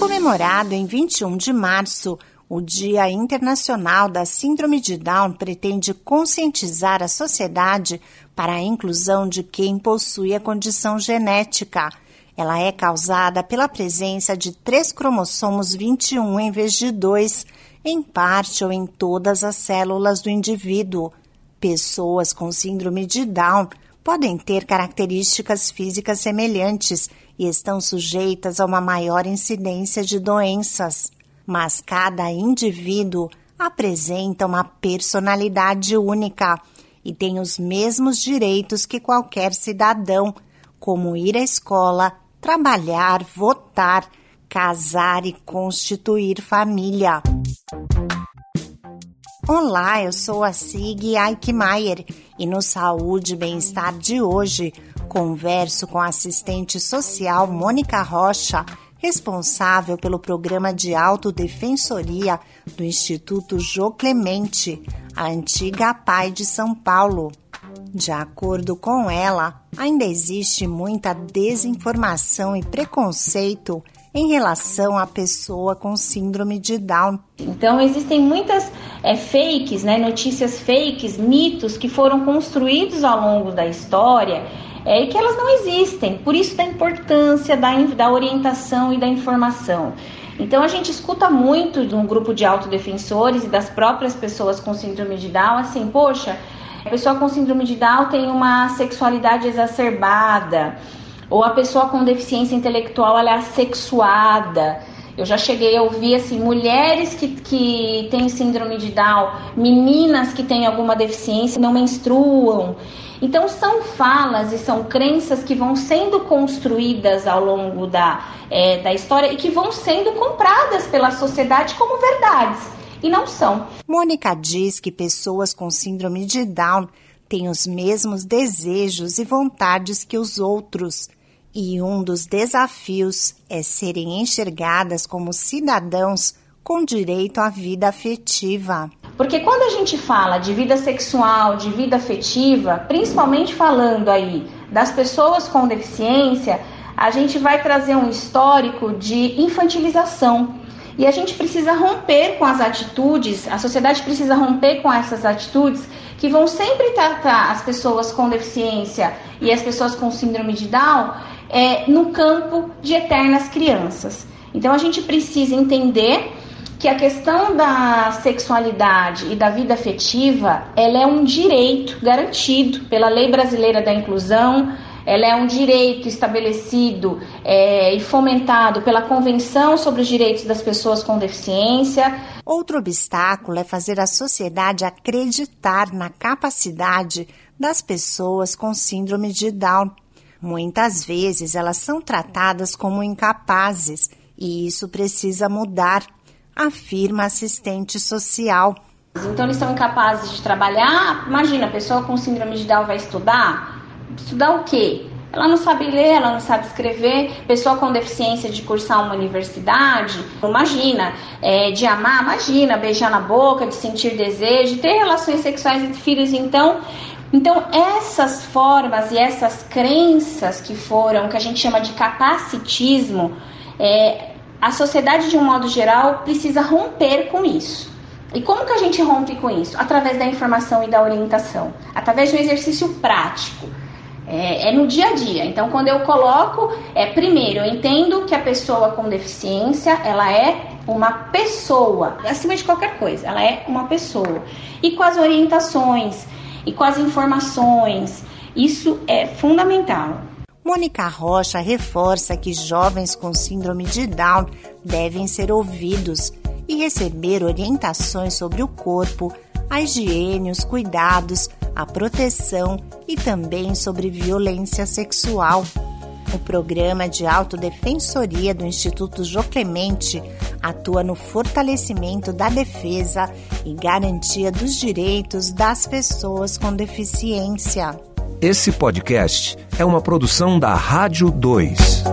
Comemorado em 21 de março, o Dia Internacional da Síndrome de Down pretende conscientizar a sociedade para a inclusão de quem possui a condição genética. Ela é causada pela presença de três cromossomos 21 em vez de dois, em parte ou em todas as células do indivíduo. Pessoas com síndrome de Down podem ter características físicas semelhantes e estão sujeitas a uma maior incidência de doenças mas cada indivíduo apresenta uma personalidade única e tem os mesmos direitos que qualquer cidadão, como ir à escola, trabalhar, votar, casar e constituir família. Olá, eu sou a Sig Eichmeier e no Saúde e Bem-Estar de hoje converso com a assistente social Mônica Rocha responsável pelo programa de autodefensoria do Instituto Jô Clemente, a antiga PAI de São Paulo. De acordo com ela, ainda existe muita desinformação e preconceito em relação à pessoa com síndrome de Down. Então existem muitas é, fakes, né, notícias fakes, mitos que foram construídos ao longo da história é, e que elas não existem. Por isso da importância da, da orientação e da informação. Então a gente escuta muito de um grupo de autodefensores e das próprias pessoas com síndrome de Down, assim, poxa, a pessoa com síndrome de Down tem uma sexualidade exacerbada, ou a pessoa com deficiência intelectual ela é assexuada. Eu já cheguei a ouvir assim, mulheres que, que têm síndrome de Down, meninas que têm alguma deficiência, não menstruam. Então são falas e são crenças que vão sendo construídas ao longo da, é, da história e que vão sendo compradas pela sociedade como verdades. E não são. Mônica diz que pessoas com síndrome de Down têm os mesmos desejos e vontades que os outros. E um dos desafios é serem enxergadas como cidadãos com direito à vida afetiva. Porque quando a gente fala de vida sexual, de vida afetiva, principalmente falando aí das pessoas com deficiência, a gente vai trazer um histórico de infantilização. E a gente precisa romper com as atitudes, a sociedade precisa romper com essas atitudes que vão sempre tratar as pessoas com deficiência e as pessoas com síndrome de Down é, no campo de eternas crianças. Então a gente precisa entender que a questão da sexualidade e da vida afetiva, ela é um direito garantido pela Lei Brasileira da Inclusão, ela é um direito estabelecido é, e fomentado pela Convenção sobre os Direitos das Pessoas com Deficiência. Outro obstáculo é fazer a sociedade acreditar na capacidade das pessoas com síndrome de Down. Muitas vezes elas são tratadas como incapazes e isso precisa mudar afirma assistente social. Então eles são incapazes de trabalhar. Imagina, a pessoa com síndrome de Down vai estudar? Estudar o quê? Ela não sabe ler, ela não sabe escrever. Pessoa com deficiência de cursar uma universidade, imagina, é, de amar, imagina, beijar na boca, de sentir desejo, de ter relações sexuais entre filhos. Então, então essas formas e essas crenças que foram, que a gente chama de capacitismo, é, a sociedade, de um modo geral, precisa romper com isso. E como que a gente rompe com isso? Através da informação e da orientação, através de um exercício prático. É, é, no dia a dia. Então, quando eu coloco, é primeiro, eu entendo que a pessoa com deficiência, ela é uma pessoa, acima de qualquer coisa, ela é uma pessoa. E com as orientações e com as informações, isso é fundamental. Mônica Rocha reforça que jovens com síndrome de Down devem ser ouvidos e receber orientações sobre o corpo, a higiene, os cuidados, a proteção e também sobre violência sexual. O programa de autodefensoria do Instituto Jô Clemente atua no fortalecimento da defesa e garantia dos direitos das pessoas com deficiência. Esse podcast é uma produção da Rádio 2.